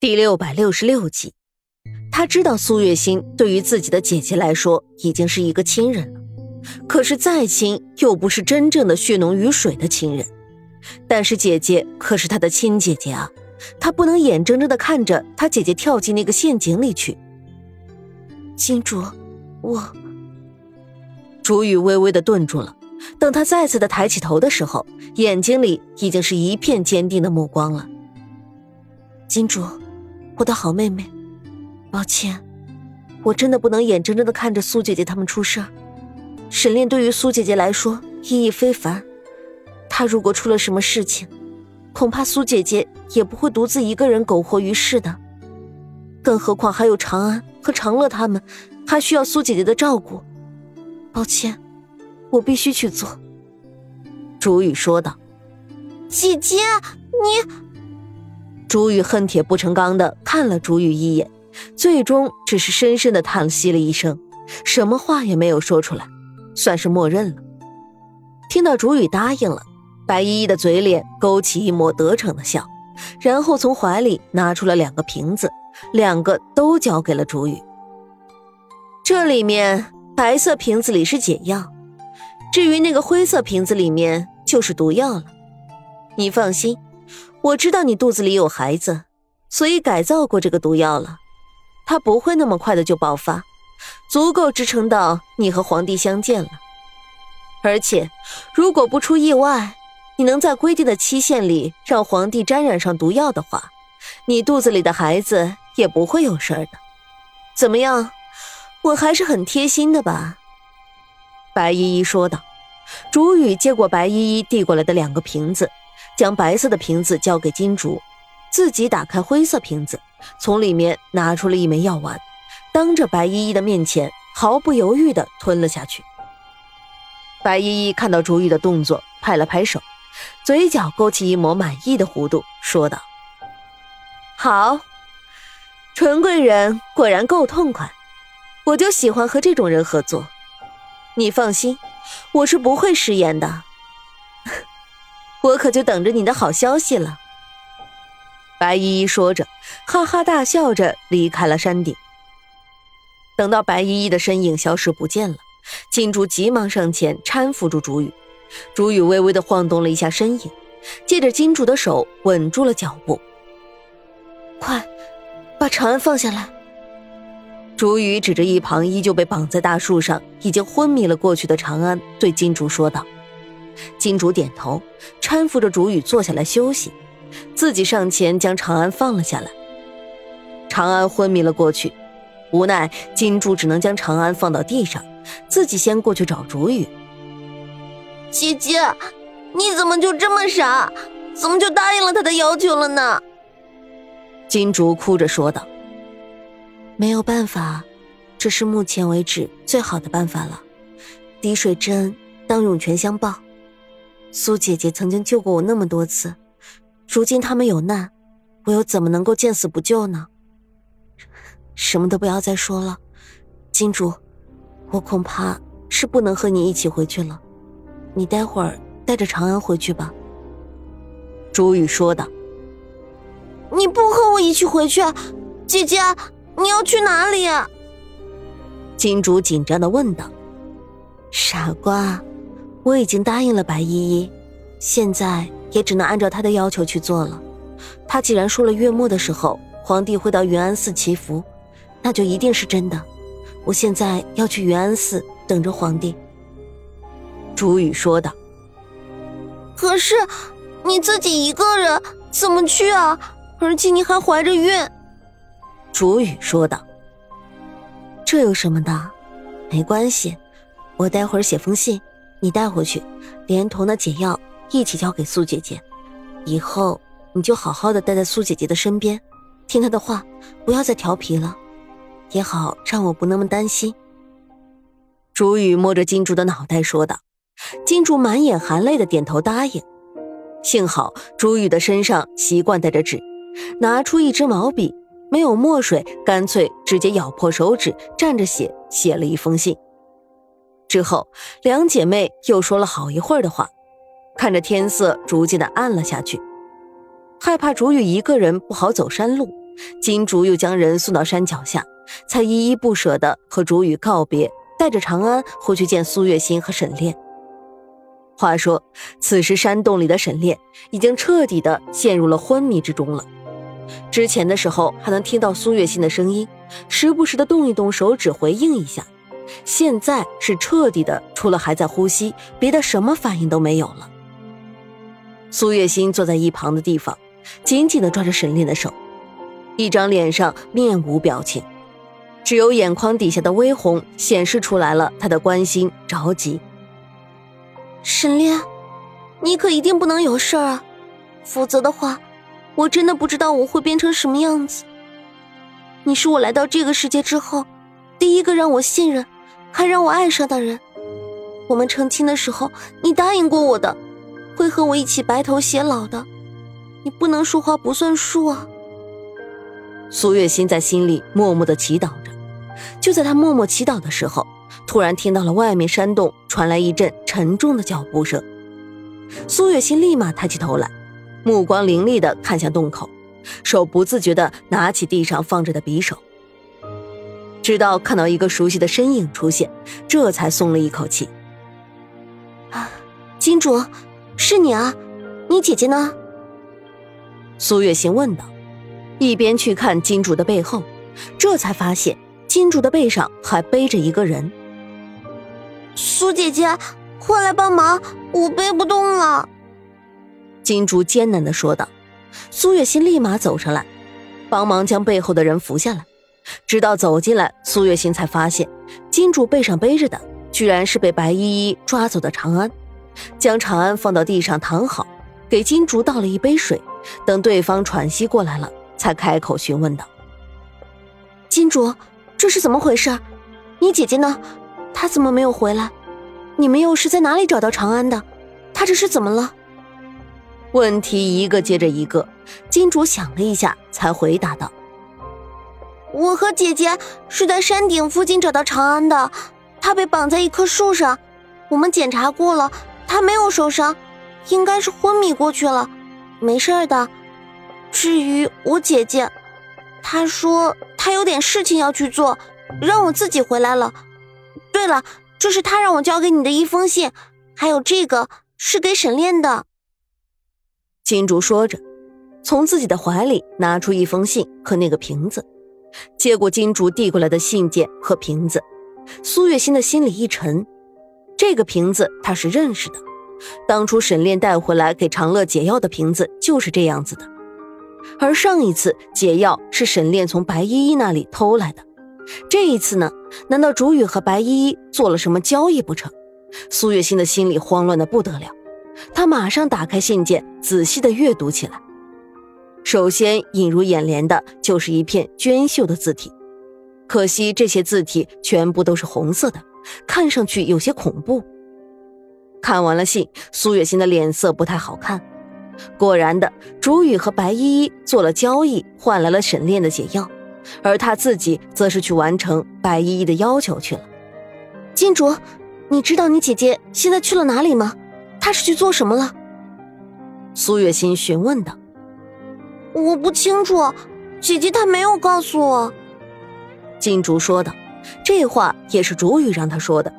第六百六十六集，他知道苏月心对于自己的姐姐来说已经是一个亲人了，可是再亲又不是真正的血浓于水的亲人。但是姐姐可是他的亲姐姐啊，他不能眼睁睁的看着他姐姐跳进那个陷阱里去。金主，我……竹雨微微的顿住了，等他再次的抬起头的时候，眼睛里已经是一片坚定的目光了。金主。我的好妹妹，抱歉，我真的不能眼睁睁的看着苏姐姐他们出事儿。沈炼对于苏姐姐来说意义非凡，她如果出了什么事情，恐怕苏姐姐也不会独自一个人苟活于世的。更何况还有长安和长乐他们，还需要苏姐姐的照顾。抱歉，我必须去做。”朱雨说道。“姐姐，你……”朱雨恨铁不成钢的看了朱雨一眼，最终只是深深的叹息了一声，什么话也没有说出来，算是默认了。听到朱雨答应了，白依依的嘴脸勾起一抹得逞的笑，然后从怀里拿出了两个瓶子，两个都交给了朱雨。这里面白色瓶子里是解药，至于那个灰色瓶子里面就是毒药了。你放心。我知道你肚子里有孩子，所以改造过这个毒药了，它不会那么快的就爆发，足够支撑到你和皇帝相见了。而且，如果不出意外，你能在规定的期限里让皇帝沾染上毒药的话，你肚子里的孩子也不会有事儿的。怎么样，我还是很贴心的吧？白依依说道。竹雨接过白依依递过来的两个瓶子。将白色的瓶子交给金竹，自己打开灰色瓶子，从里面拿出了一枚药丸，当着白依依的面前毫不犹豫地吞了下去。白依依看到竹玉的动作，拍了拍手，嘴角勾起一抹满意的弧度，说道：“好，纯贵人果然够痛快，我就喜欢和这种人合作。你放心，我是不会食言的。”我可就等着你的好消息了。”白依依说着，哈哈大笑着离开了山顶。等到白依依的身影消失不见了，金珠急忙上前搀扶住竹雨，竹雨微微的晃动了一下身影，借着金竹的手稳住了脚步。快，把长安放下来！竹雨指着一旁依旧被绑在大树上、已经昏迷了过去的长安，对金竹说道。金主点头，搀扶着竹雨坐下来休息，自己上前将长安放了下来。长安昏迷了过去，无奈金主只能将长安放到地上，自己先过去找竹雨。姐姐，你怎么就这么傻？怎么就答应了他的要求了呢？金竹哭着说道：“没有办法，这是目前为止最好的办法了。滴水之恩，当涌泉相报。”苏姐姐曾经救过我那么多次，如今他们有难，我又怎么能够见死不救呢？什么都不要再说了，金主，我恐怕是不能和你一起回去了，你待会儿带着长安回去吧。”朱雨说道。“你不和我一起回去，姐姐，你要去哪里？”金主紧张的问道。“傻瓜。”我已经答应了白依依，现在也只能按照她的要求去做了。她既然说了月末的时候皇帝会到云安寺祈福，那就一定是真的。我现在要去云安寺等着皇帝。”朱雨说道。“可是你自己一个人怎么去啊？而且你还怀着孕。”朱雨说道。“这有什么的？没关系，我待会儿写封信。”你带回去，连同那解药一起交给苏姐姐。以后你就好好的待在苏姐姐的身边，听她的话，不要再调皮了，也好让我不那么担心。朱雨摸着金竹的脑袋说道。金竹满眼含泪的点头答应。幸好朱雨的身上习惯带着纸，拿出一支毛笔，没有墨水，干脆直接咬破手指，蘸着血写了一封信。之后，两姐妹又说了好一会儿的话，看着天色逐渐的暗了下去，害怕竹雨一个人不好走山路，金竹又将人送到山脚下，才依依不舍的和竹雨告别，带着长安回去见苏月心和沈炼。话说，此时山洞里的沈炼已经彻底的陷入了昏迷之中了。之前的时候还能听到苏月心的声音，时不时的动一动手指回应一下，现在是彻底的，除了还在呼吸，别的什么反应都没有了。苏月心坐在一旁的地方，紧紧的抓着沈炼的手，一张脸上面无表情，只有眼眶底下的微红显示出来了他的关心着急。沈炼，你可一定不能有事儿啊，否则的话。我真的不知道我会变成什么样子。你是我来到这个世界之后，第一个让我信任，还让我爱上的人。我们成亲的时候，你答应过我的，会和我一起白头偕老的。你不能说话不算数啊！苏月心在心里默默的祈祷着。就在他默默祈祷的时候，突然听到了外面山洞传来一阵沉重的脚步声。苏月心立马抬起头来。目光凌厉的看向洞口，手不自觉的拿起地上放着的匕首。直到看到一个熟悉的身影出现，这才松了一口气。啊，金主，是你啊？你姐姐呢？苏月心问道，一边去看金主的背后，这才发现金主的背上还背着一个人。苏姐姐，快来帮忙，我背不动了。金主艰难的说道：“苏月心立马走上来，帮忙将背后的人扶下来。直到走进来，苏月心才发现，金主背上背着的，居然是被白依依抓走的长安。将长安放到地上躺好，给金竹倒了一杯水。等对方喘息过来了，才开口询问道：‘金主，这是怎么回事？你姐姐呢？她怎么没有回来？你们又是在哪里找到长安的？她这是怎么了？’”问题一个接着一个，金主想了一下，才回答道：“我和姐姐是在山顶附近找到长安的，他被绑在一棵树上，我们检查过了，他没有受伤，应该是昏迷过去了，没事的。至于我姐姐，她说她有点事情要去做，让我自己回来了。对了，这是她让我交给你的一封信，还有这个是给沈炼的。”金竹说着，从自己的怀里拿出一封信和那个瓶子，接过金竹递过来的信件和瓶子，苏月心的心里一沉。这个瓶子他是认识的，当初沈炼带回来给长乐解药的瓶子就是这样子的。而上一次解药是沈炼从白依依那里偷来的，这一次呢？难道竹雨和白依依做了什么交易不成？苏月心的心里慌乱的不得了。他马上打开信件，仔细的阅读起来。首先映入眼帘的就是一片娟秀的字体，可惜这些字体全部都是红色的，看上去有些恐怖。看完了信，苏月心的脸色不太好看。果然的，竹雨和白依依做了交易，换来了沈炼的解药，而他自己则是去完成白依依的要求去了。金竹，你知道你姐姐现在去了哪里吗？她是去做什么了？苏月心询问道。我不清楚，姐姐她没有告诉我。金竹说道。这话也是竹雨让他说的。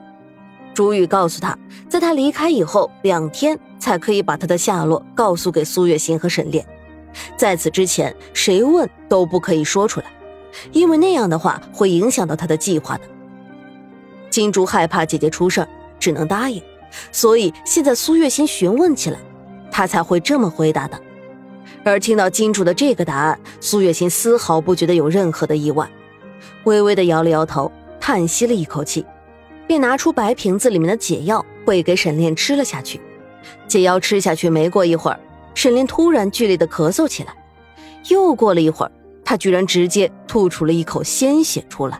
竹雨告诉他，在他离开以后两天才可以把他的下落告诉给苏月心和沈炼，在此之前谁问都不可以说出来，因为那样的话会影响到他的计划的。金竹害怕姐姐出事只能答应。所以现在苏月心询问起来，他才会这么回答的。而听到金主的这个答案，苏月心丝毫不觉得有任何的意外，微微的摇了摇头，叹息了一口气，便拿出白瓶子里面的解药喂给沈炼吃了下去。解药吃下去没过一会儿，沈炼突然剧烈的咳嗽起来，又过了一会儿，他居然直接吐出了一口鲜血出来。